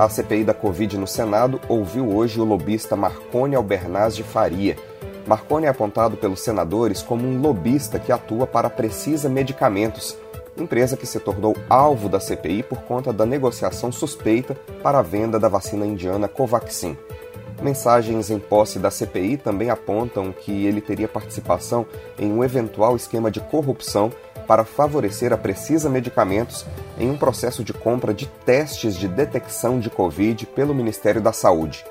A CPI da Covid no Senado ouviu hoje o lobista Marconi Albernaz de Faria. Marconi é apontado pelos senadores como um lobista que atua para Precisa Medicamentos, empresa que se tornou alvo da CPI por conta da negociação suspeita para a venda da vacina indiana Covaxin. Mensagens em posse da CPI também apontam que ele teria participação em um eventual esquema de corrupção para favorecer a Precisa Medicamentos em um processo de compra de testes de detecção de Covid pelo Ministério da Saúde.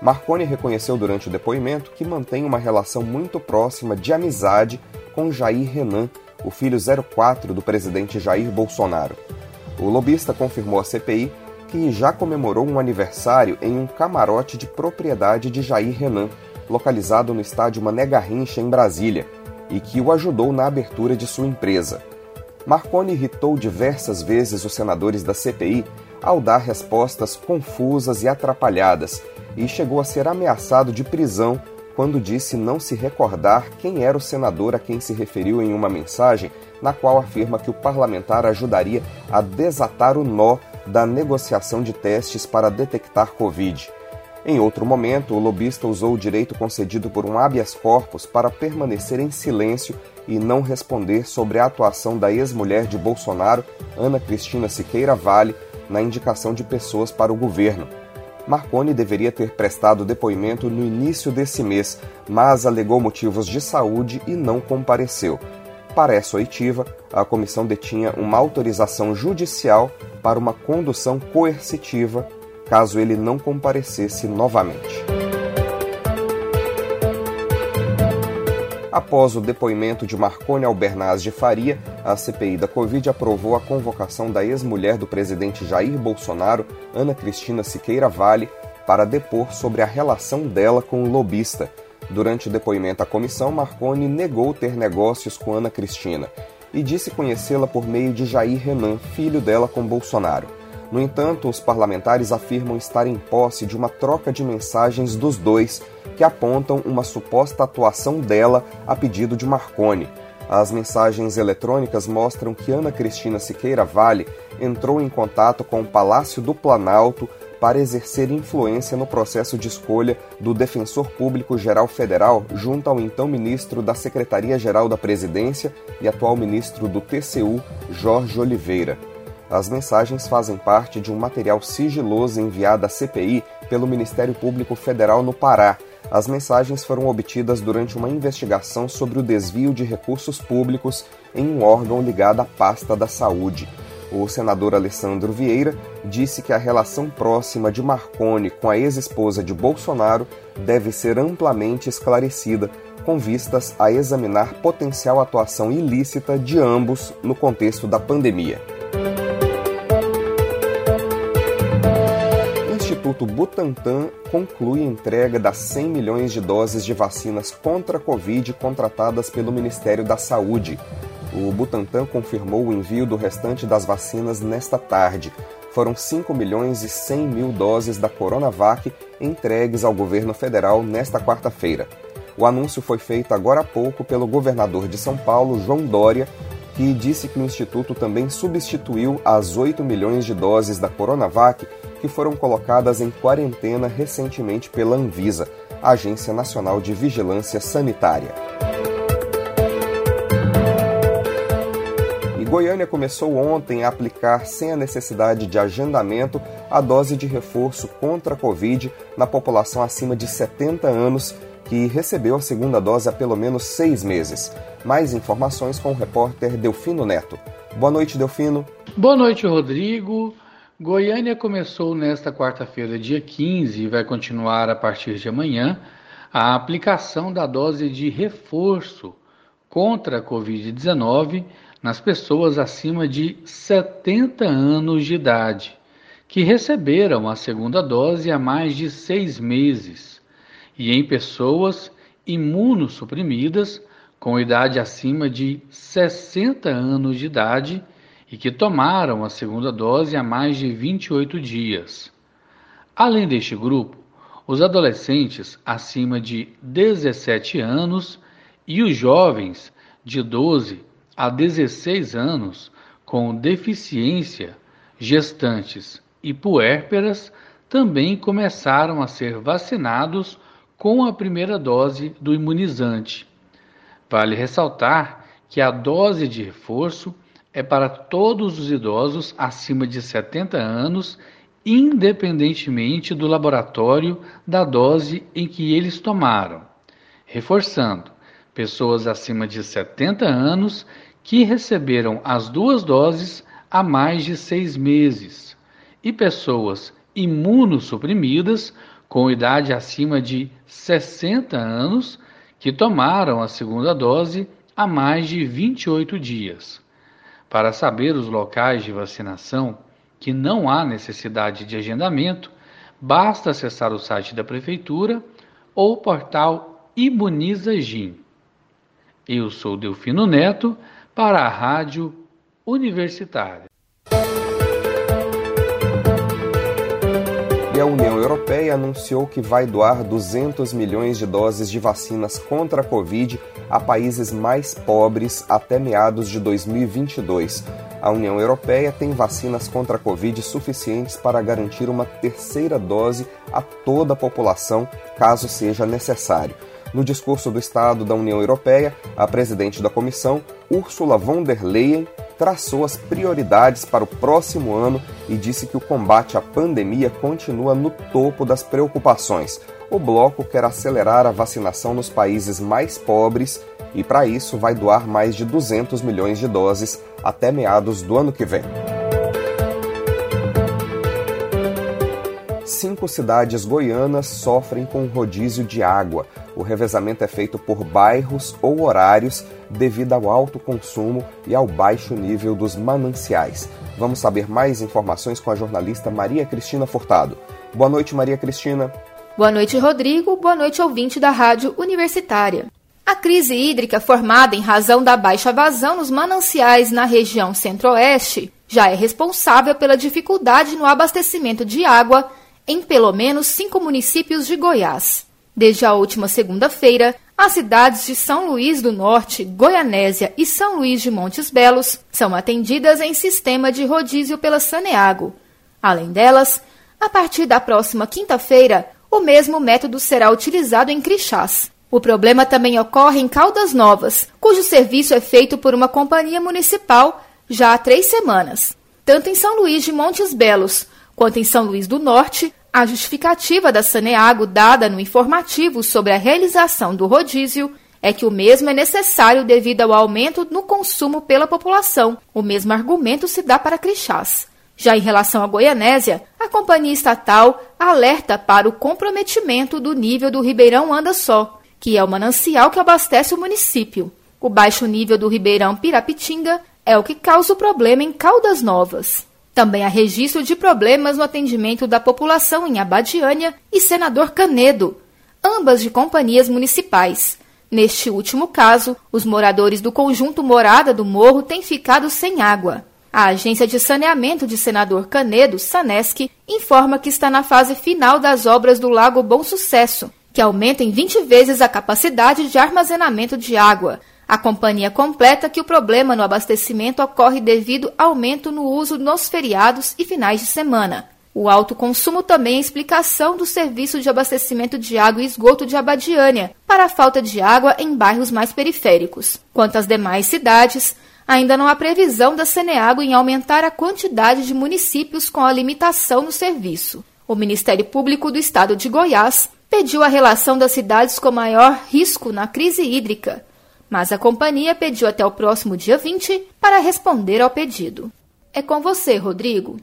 Marconi reconheceu durante o depoimento que mantém uma relação muito próxima de amizade com Jair Renan, o filho 04 do presidente Jair Bolsonaro. O lobista confirmou à CPI que já comemorou um aniversário em um camarote de propriedade de Jair Renan, localizado no estádio Mané Garrincha, em Brasília e que o ajudou na abertura de sua empresa. Marconi irritou diversas vezes os senadores da CPI ao dar respostas confusas e atrapalhadas e chegou a ser ameaçado de prisão quando disse não se recordar quem era o senador a quem se referiu em uma mensagem na qual afirma que o parlamentar ajudaria a desatar o nó da negociação de testes para detectar Covid. Em outro momento, o lobista usou o direito concedido por um habeas corpus para permanecer em silêncio e não responder sobre a atuação da ex-mulher de Bolsonaro, Ana Cristina Siqueira Vale, na indicação de pessoas para o governo. Marconi deveria ter prestado depoimento no início desse mês, mas alegou motivos de saúde e não compareceu. Para essa oitiva, a comissão detinha uma autorização judicial para uma condução coercitiva caso ele não comparecesse novamente. Após o depoimento de Marconi Albernaz de Faria, a CPI da Covid aprovou a convocação da ex-mulher do presidente Jair Bolsonaro, Ana Cristina Siqueira Vale, para depor sobre a relação dela com o lobista. Durante o depoimento à comissão, Marconi negou ter negócios com Ana Cristina e disse conhecê-la por meio de Jair Renan, filho dela com Bolsonaro. No entanto, os parlamentares afirmam estar em posse de uma troca de mensagens dos dois, que apontam uma suposta atuação dela a pedido de Marconi. As mensagens eletrônicas mostram que Ana Cristina Siqueira Vale entrou em contato com o Palácio do Planalto para exercer influência no processo de escolha do Defensor Público Geral Federal junto ao então ministro da Secretaria-Geral da Presidência e atual ministro do TCU, Jorge Oliveira. As mensagens fazem parte de um material sigiloso enviado à CPI pelo Ministério Público Federal no Pará. As mensagens foram obtidas durante uma investigação sobre o desvio de recursos públicos em um órgão ligado à pasta da saúde. O senador Alessandro Vieira disse que a relação próxima de Marconi com a ex-esposa de Bolsonaro deve ser amplamente esclarecida, com vistas a examinar potencial atuação ilícita de ambos no contexto da pandemia. Instituto Butantan conclui a entrega das 100 milhões de doses de vacinas contra a Covid contratadas pelo Ministério da Saúde. O Butantan confirmou o envio do restante das vacinas nesta tarde. Foram 5 milhões e 100 mil doses da Coronavac entregues ao governo federal nesta quarta-feira. O anúncio foi feito agora há pouco pelo governador de São Paulo, João Dória, que disse que o Instituto também substituiu as 8 milhões de doses da Coronavac que foram colocadas em quarentena recentemente pela Anvisa, Agência Nacional de Vigilância Sanitária. E Goiânia começou ontem a aplicar, sem a necessidade de agendamento, a dose de reforço contra a Covid na população acima de 70 anos que recebeu a segunda dose há pelo menos seis meses. Mais informações com o repórter Delfino Neto. Boa noite, Delfino. Boa noite, Rodrigo. Goiânia começou nesta quarta-feira, dia 15, e vai continuar a partir de amanhã, a aplicação da dose de reforço contra a Covid-19 nas pessoas acima de 70 anos de idade que receberam a segunda dose há mais de seis meses e em pessoas imunossuprimidas com idade acima de 60 anos de idade e que tomaram a segunda dose há mais de 28 dias. Além deste grupo, os adolescentes acima de 17 anos e os jovens de 12 a 16 anos com deficiência, gestantes e puérperas também começaram a ser vacinados com a primeira dose do imunizante. Vale ressaltar que a dose de reforço é para todos os idosos acima de 70 anos, independentemente do laboratório da dose em que eles tomaram. Reforçando, pessoas acima de 70 anos que receberam as duas doses há mais de seis meses e pessoas imunossuprimidas com idade acima de 60 anos que tomaram a segunda dose há mais de 28 dias. Para saber os locais de vacinação, que não há necessidade de agendamento, basta acessar o site da Prefeitura ou o portal Imuniza Gin. Eu sou Delfino Neto para a Rádio Universitária. A União Europeia anunciou que vai doar 200 milhões de doses de vacinas contra a Covid a países mais pobres até meados de 2022. A União Europeia tem vacinas contra a Covid suficientes para garantir uma terceira dose a toda a população, caso seja necessário. No discurso do Estado da União Europeia, a presidente da Comissão, Ursula von der Leyen, traçou as prioridades para o próximo ano e disse que o combate à pandemia continua no topo das preocupações. O bloco quer acelerar a vacinação nos países mais pobres e, para isso, vai doar mais de 200 milhões de doses até meados do ano que vem. Cinco cidades goianas sofrem com rodízio de água. O revezamento é feito por bairros ou horários devido ao alto consumo e ao baixo nível dos mananciais. Vamos saber mais informações com a jornalista Maria Cristina Furtado. Boa noite, Maria Cristina. Boa noite, Rodrigo. Boa noite, ouvinte da Rádio Universitária. A crise hídrica formada em razão da baixa vazão nos mananciais na região centro-oeste já é responsável pela dificuldade no abastecimento de água em pelo menos cinco municípios de Goiás. Desde a última segunda-feira, as cidades de São Luís do Norte, Goianésia e São Luís de Montes Belos são atendidas em sistema de rodízio pela Saneago. Além delas, a partir da próxima quinta-feira, o mesmo método será utilizado em Crixás. O problema também ocorre em Caldas Novas, cujo serviço é feito por uma companhia municipal já há três semanas. Tanto em São Luís de Montes Belos quanto em São Luís do Norte, a justificativa da Saneago dada no informativo sobre a realização do rodízio é que o mesmo é necessário devido ao aumento no consumo pela população. O mesmo argumento se dá para Crixás. Já em relação à Goianésia, a companhia estatal alerta para o comprometimento do nível do Ribeirão Anda Só, que é o manancial que abastece o município. O baixo nível do Ribeirão Pirapitinga é o que causa o problema em Caldas Novas. Também há registro de problemas no atendimento da população em Abadiânia e Senador Canedo, ambas de companhias municipais. Neste último caso, os moradores do conjunto Morada do Morro têm ficado sem água. A Agência de Saneamento de Senador Canedo, Sanesc, informa que está na fase final das obras do Lago Bom Sucesso, que aumenta em 20 vezes a capacidade de armazenamento de água, a companhia completa que o problema no abastecimento ocorre devido ao aumento no uso nos feriados e finais de semana. O alto consumo também é explicação do serviço de abastecimento de água e esgoto de Abadiânia para a falta de água em bairros mais periféricos. Quanto às demais cidades, ainda não há previsão da Ceneago em aumentar a quantidade de municípios com a limitação no serviço. O Ministério Público do Estado de Goiás pediu a relação das cidades com maior risco na crise hídrica mas a companhia pediu até o próximo dia 20 para responder ao pedido. É com você, Rodrigo.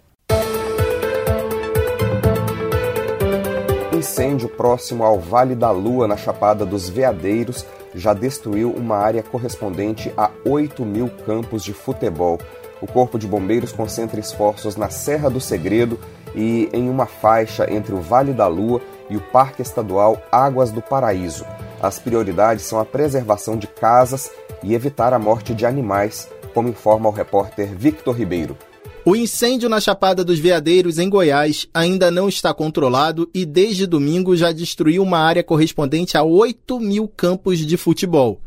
Incêndio próximo ao Vale da Lua, na Chapada dos Veadeiros, já destruiu uma área correspondente a 8 mil campos de futebol. o Corpo de Bombeiros concentra esforços na Serra do Segredo e em uma faixa entre o Vale da Lua e o Parque Estadual Águas do Paraíso. As prioridades são a preservação de casas e evitar a morte de animais, como informa o repórter Victor Ribeiro. O incêndio na Chapada dos Veadeiros, em Goiás, ainda não está controlado e desde domingo já destruiu uma área correspondente a 8 mil campos de futebol.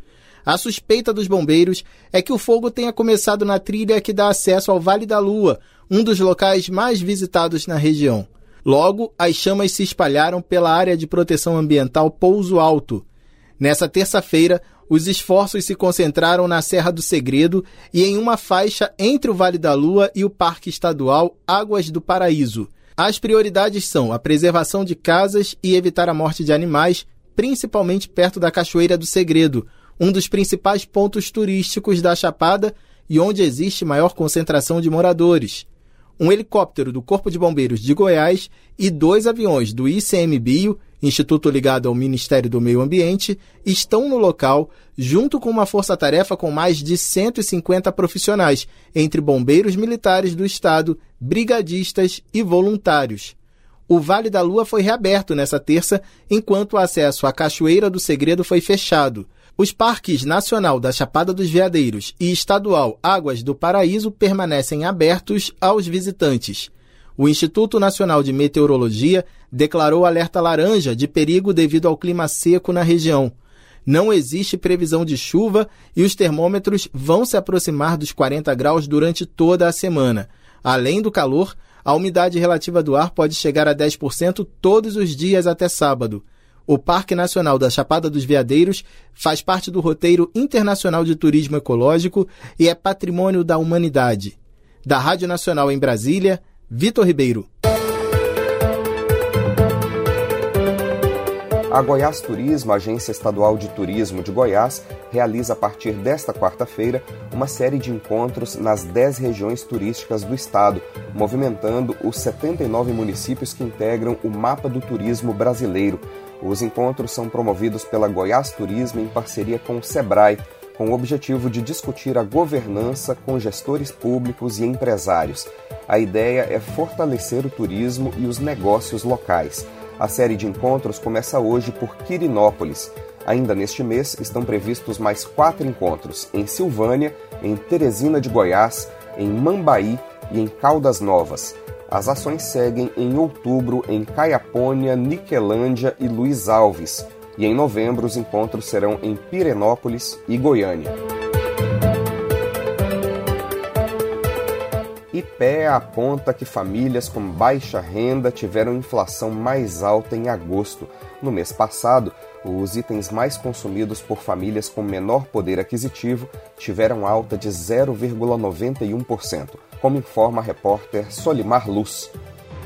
A suspeita dos bombeiros é que o fogo tenha começado na trilha que dá acesso ao Vale da Lua, um dos locais mais visitados na região. Logo, as chamas se espalharam pela área de proteção ambiental Pouso Alto. Nessa terça-feira, os esforços se concentraram na Serra do Segredo e em uma faixa entre o Vale da Lua e o Parque Estadual Águas do Paraíso. As prioridades são a preservação de casas e evitar a morte de animais, principalmente perto da Cachoeira do Segredo, um dos principais pontos turísticos da Chapada e onde existe maior concentração de moradores um helicóptero do Corpo de Bombeiros de Goiás e dois aviões do ICMBio, Instituto ligado ao Ministério do Meio Ambiente, estão no local, junto com uma força-tarefa com mais de 150 profissionais, entre bombeiros militares do Estado, brigadistas e voluntários. O Vale da Lua foi reaberto nessa terça, enquanto o acesso à Cachoeira do Segredo foi fechado. Os parques Nacional da Chapada dos Veadeiros e Estadual Águas do Paraíso permanecem abertos aos visitantes. O Instituto Nacional de Meteorologia declarou alerta laranja de perigo devido ao clima seco na região. Não existe previsão de chuva e os termômetros vão se aproximar dos 40 graus durante toda a semana. Além do calor, a umidade relativa do ar pode chegar a 10% todos os dias até sábado. O Parque Nacional da Chapada dos Veadeiros faz parte do roteiro internacional de turismo ecológico e é patrimônio da humanidade. Da Rádio Nacional em Brasília, Vitor Ribeiro. A Goiás Turismo, agência estadual de turismo de Goiás, realiza a partir desta quarta-feira uma série de encontros nas 10 regiões turísticas do estado, movimentando os 79 municípios que integram o mapa do turismo brasileiro. Os encontros são promovidos pela Goiás Turismo em parceria com o Sebrae, com o objetivo de discutir a governança com gestores públicos e empresários. A ideia é fortalecer o turismo e os negócios locais. A série de encontros começa hoje por Quirinópolis. Ainda neste mês estão previstos mais quatro encontros em Silvânia, em Teresina de Goiás, em Mambaí e em Caldas Novas. As ações seguem em outubro em Caiapônia, Niquelândia e Luiz Alves, e em novembro os encontros serão em Pirenópolis e Goiânia. IPEA aponta que famílias com baixa renda tiveram inflação mais alta em agosto. No mês passado, os itens mais consumidos por famílias com menor poder aquisitivo tiveram alta de 0,91% como informa a repórter Solimar Luz.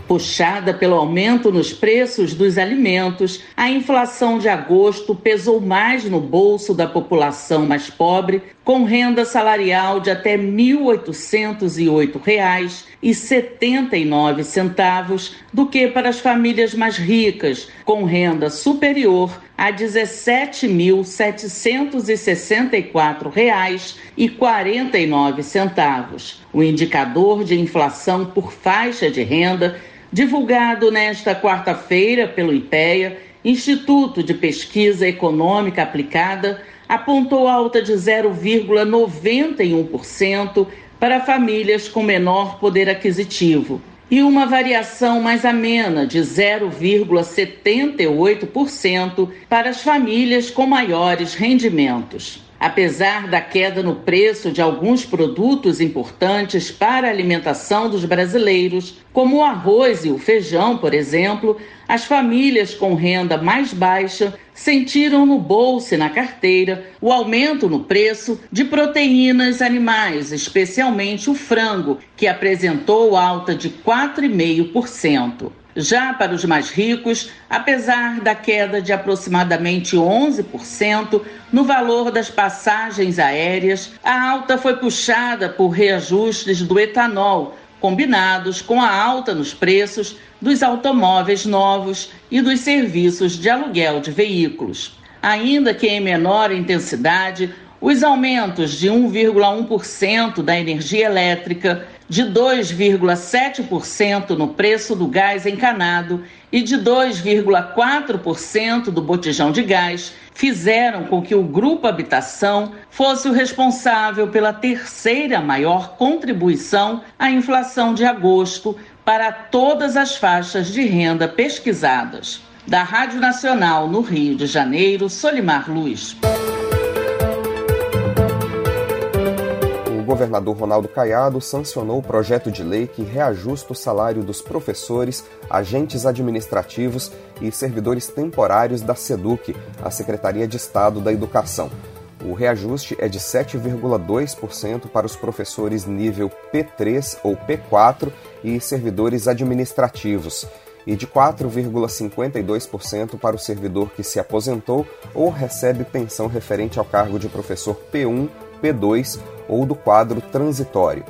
Puxada pelo aumento nos preços dos alimentos, a inflação de agosto pesou mais no bolso da população mais pobre, com renda salarial de até R$ 1.808,79 do que para as famílias mais ricas, com renda superior a R$ 17.764,49. O indicador de inflação por faixa de renda divulgado nesta quarta-feira pelo IPEA, Instituto de Pesquisa Econômica Aplicada, apontou alta de 0,91% para famílias com menor poder aquisitivo e uma variação mais amena de 0,78% para as famílias com maiores rendimentos. Apesar da queda no preço de alguns produtos importantes para a alimentação dos brasileiros, como o arroz e o feijão, por exemplo, as famílias com renda mais baixa sentiram no bolso e na carteira o aumento no preço de proteínas animais, especialmente o frango, que apresentou alta de 4,5%. Já para os mais ricos, apesar da queda de aproximadamente 11% no valor das passagens aéreas, a alta foi puxada por reajustes do etanol, combinados com a alta nos preços dos automóveis novos e dos serviços de aluguel de veículos. Ainda que em menor intensidade, Os aumentos de 1,1% da energia elétrica, de 2,7% no preço do gás encanado e de 2,4% do botijão de gás fizeram com que o Grupo Habitação fosse o responsável pela terceira maior contribuição à inflação de agosto para todas as faixas de renda pesquisadas. Da Rádio Nacional no Rio de Janeiro, Solimar Luz. Governador Ronaldo Caiado sancionou o projeto de lei que reajusta o salário dos professores, agentes administrativos e servidores temporários da SEDUC, a Secretaria de Estado da Educação. O reajuste é de 7,2% para os professores nível P3 ou P4 e servidores administrativos, e de 4,52% para o servidor que se aposentou ou recebe pensão referente ao cargo de professor P1, P2 ou do quadro transitório.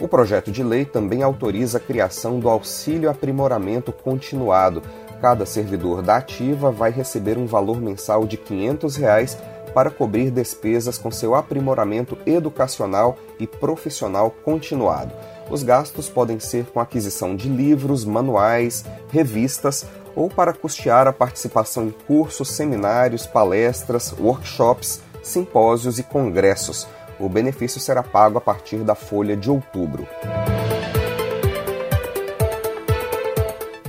O projeto de lei também autoriza a criação do auxílio aprimoramento continuado. Cada servidor da ativa vai receber um valor mensal de 500 reais para cobrir despesas com seu aprimoramento educacional e profissional continuado. Os gastos podem ser com aquisição de livros, manuais, revistas ou para custear a participação em cursos, seminários, palestras, workshops, simpósios e congressos. O benefício será pago a partir da folha de outubro.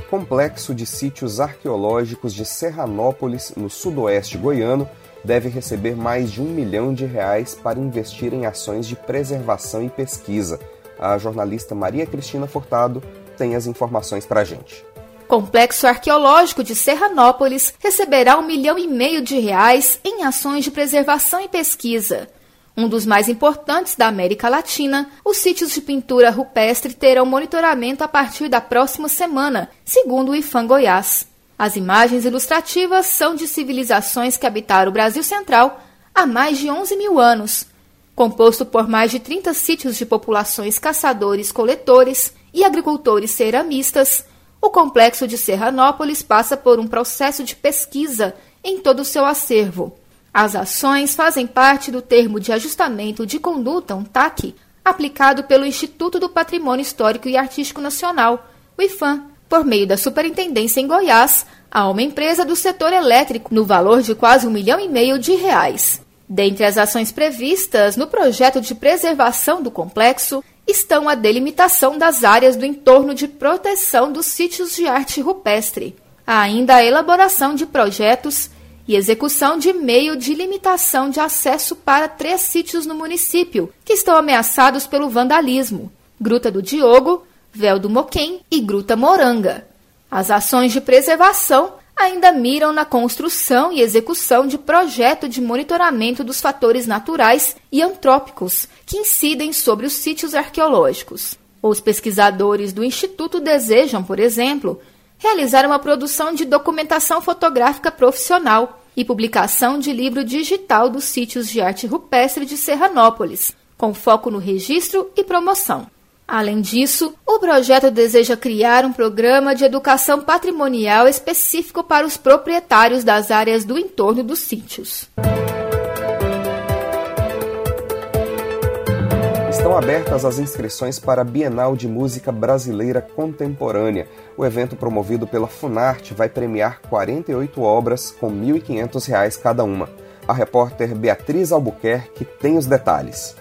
Complexo de sítios arqueológicos de Serranópolis, no sudoeste goiano, deve receber mais de um milhão de reais para investir em ações de preservação e pesquisa. A jornalista Maria Cristina Furtado tem as informações para a gente. Complexo Arqueológico de Serranópolis receberá um milhão e meio de reais em ações de preservação e pesquisa. Um dos mais importantes da América Latina, os sítios de pintura rupestre terão monitoramento a partir da próxima semana, segundo o IFAM Goiás. As imagens ilustrativas são de civilizações que habitaram o Brasil Central há mais de 11 mil anos. Composto por mais de 30 sítios de populações caçadores-coletores e agricultores ceramistas, o complexo de Serranópolis passa por um processo de pesquisa em todo o seu acervo. As ações fazem parte do termo de ajustamento de conduta, um TAC, aplicado pelo Instituto do Patrimônio Histórico e Artístico Nacional, o IFAM, por meio da Superintendência em Goiás, a uma empresa do setor elétrico, no valor de quase um milhão e meio de reais. Dentre as ações previstas no projeto de preservação do complexo estão a delimitação das áreas do entorno de proteção dos sítios de arte rupestre, ainda a elaboração de projetos e execução de meio de limitação de acesso para três sítios no município, que estão ameaçados pelo vandalismo: Gruta do Diogo, Véu do Moquém e Gruta Moranga. As ações de preservação ainda miram na construção e execução de projeto de monitoramento dos fatores naturais e antrópicos que incidem sobre os sítios arqueológicos. Os pesquisadores do Instituto desejam, por exemplo, realizar uma produção de documentação fotográfica profissional e publicação de livro digital dos sítios de arte rupestre de Serranópolis, com foco no registro e promoção. Além disso, o projeto deseja criar um programa de educação patrimonial específico para os proprietários das áreas do entorno dos sítios. Estão abertas as inscrições para a Bienal de Música Brasileira Contemporânea. O evento promovido pela Funarte vai premiar 48 obras com R$ 1.500 cada uma. A repórter Beatriz Albuquerque tem os detalhes.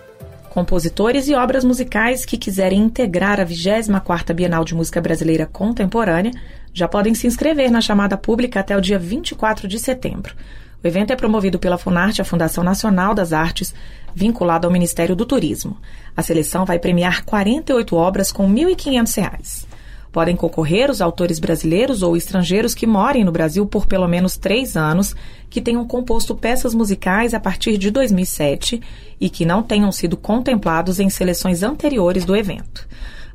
Compositores e obras musicais que quiserem integrar a 24ª Bienal de Música Brasileira Contemporânea já podem se inscrever na chamada pública até o dia 24 de setembro. O evento é promovido pela Funarte, a Fundação Nacional das Artes, vinculado ao Ministério do Turismo. A seleção vai premiar 48 obras com R$ 1.500. Podem concorrer os autores brasileiros ou estrangeiros que morem no Brasil por pelo menos três anos, que tenham composto peças musicais a partir de 2007 e que não tenham sido contemplados em seleções anteriores do evento.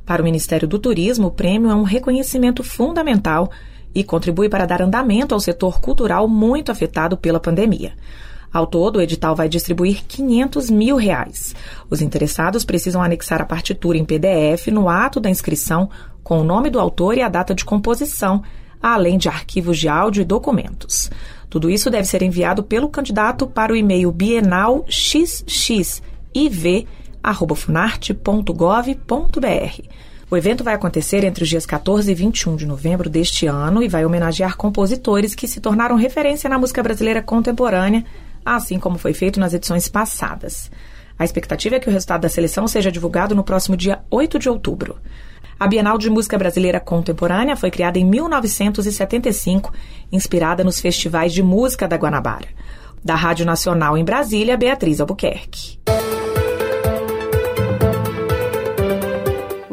Para o Ministério do Turismo, o prêmio é um reconhecimento fundamental e contribui para dar andamento ao setor cultural muito afetado pela pandemia. Ao todo, o edital vai distribuir 500 mil reais. Os interessados precisam anexar a partitura em PDF no ato da inscrição com o nome do autor e a data de composição, além de arquivos de áudio e documentos. Tudo isso deve ser enviado pelo candidato para o e-mail bienalxxiv@funarte.gov.br. O evento vai acontecer entre os dias 14 e 21 de novembro deste ano e vai homenagear compositores que se tornaram referência na música brasileira contemporânea, assim como foi feito nas edições passadas. A expectativa é que o resultado da seleção seja divulgado no próximo dia 8 de outubro. A Bienal de Música Brasileira Contemporânea foi criada em 1975, inspirada nos festivais de música da Guanabara. Da Rádio Nacional em Brasília, Beatriz Albuquerque.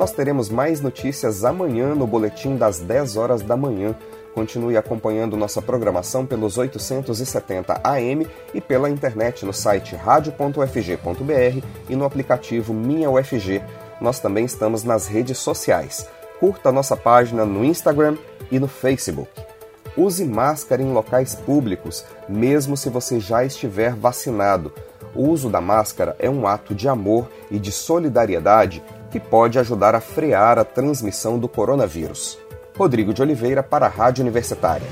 Nós teremos mais notícias amanhã no boletim das 10 horas da manhã. Continue acompanhando nossa programação pelos 870 AM e pela internet no site radio.ufg.br e no aplicativo Minha UFG. Nós também estamos nas redes sociais. Curta nossa página no Instagram e no Facebook. Use máscara em locais públicos, mesmo se você já estiver vacinado. O uso da máscara é um ato de amor e de solidariedade que pode ajudar a frear a transmissão do coronavírus. Rodrigo de Oliveira para a Rádio Universitária.